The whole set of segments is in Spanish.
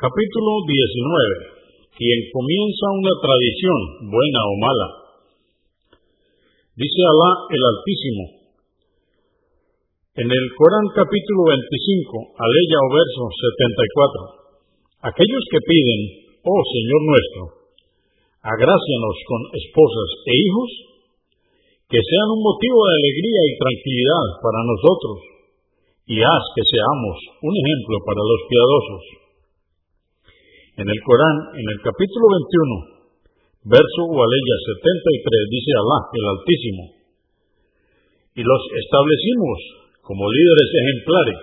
Capítulo 19. Quien comienza una tradición, buena o mala. Dice Alá el Altísimo. En el Corán capítulo 25, aleya o verso 74. Aquellos que piden, oh Señor nuestro, agrácianos con esposas e hijos, que sean un motivo de alegría y tranquilidad para nosotros, y haz que seamos un ejemplo para los piadosos. En el Corán, en el capítulo 21, verso o aleya 73, dice Alá, el Altísimo, y los establecimos como líderes ejemplares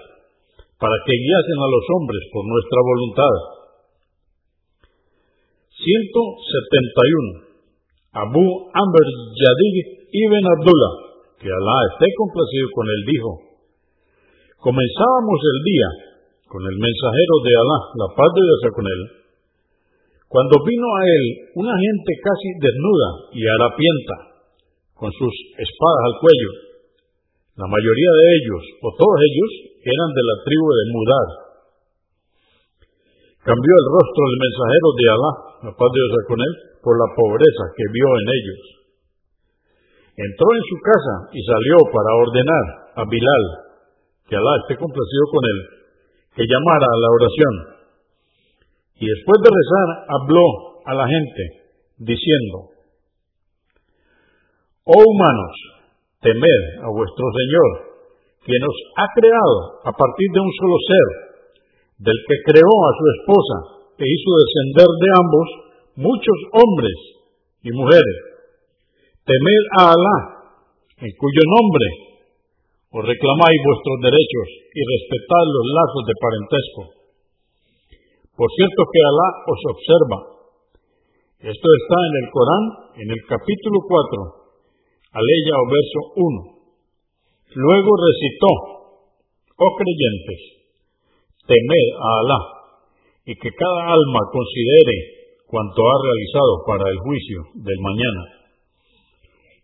para que guiasen a los hombres por nuestra voluntad. 171. Abu Amr Yadid ibn Abdullah, que Alá esté complacido con él, dijo, comenzábamos el día con el mensajero de Alá, la paz de Dios con él, cuando vino a él una gente casi desnuda y harapienta, con sus espadas al cuello. La mayoría de ellos, o todos ellos, eran de la tribu de Mudar. Cambió el rostro del mensajero de Alá, la paz de Dios con él, por la pobreza que vio en ellos. Entró en su casa y salió para ordenar a Bilal, que Alá esté complacido con él, que llamara a la oración. Y después de rezar, habló a la gente, diciendo, Oh humanos, temed a vuestro Señor, que nos ha creado a partir de un solo ser, del que creó a su esposa e hizo descender de ambos muchos hombres y mujeres. Temed a Alá, en cuyo nombre os reclamáis vuestros derechos y respetad los lazos de parentesco. Por cierto que Alá os observa. Esto está en el Corán, en el capítulo 4, aleya o verso 1. Luego recitó, oh creyentes, temed a Alá y que cada alma considere cuanto ha realizado para el juicio del mañana.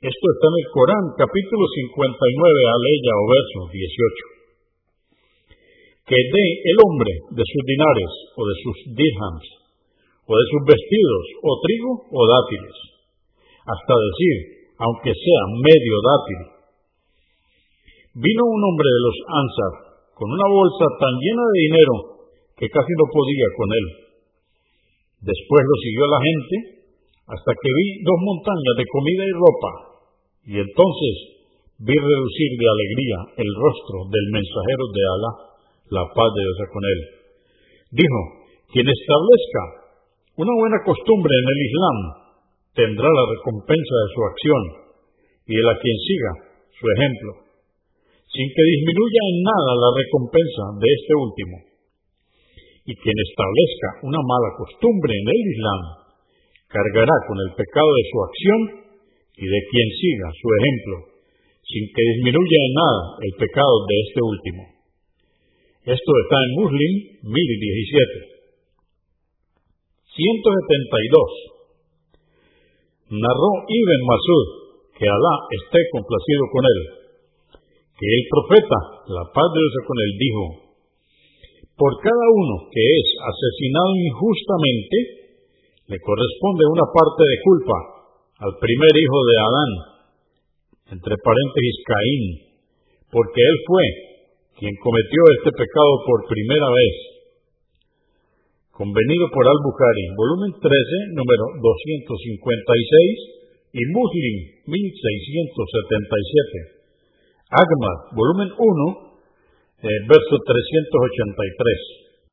Esto está en el Corán, capítulo 59, aleya o verso 18. Que dé el hombre de sus dinares o de sus dirhams o de sus vestidos o trigo o dátiles, hasta decir, aunque sea medio dátil. Vino un hombre de los Ansar con una bolsa tan llena de dinero que casi no podía con él. Después lo siguió la gente hasta que vi dos montañas de comida y ropa, y entonces vi reducir de alegría el rostro del mensajero de Alá, la paz de Dios con él. Dijo, quien establezca una buena costumbre en el Islam tendrá la recompensa de su acción, y el a quien siga su ejemplo, sin que disminuya en nada la recompensa de este último. Y quien establezca una mala costumbre en el Islam cargará con el pecado de su acción y de quien siga su ejemplo, sin que disminuya en nada el pecado de este último. Esto está en Muslim 1017. 172. Narró Ibn Masud, que Alá esté complacido con él, que el profeta, la paz de Dios con él, dijo, por cada uno que es asesinado injustamente, le corresponde una parte de culpa al primer hijo de Adán, entre paréntesis Caín, porque él fue quien cometió este pecado por primera vez. Convenido por Al-Bukhari, volumen 13, número 256 y Muslim 1677. Agmad, volumen 1, eh, verso 383.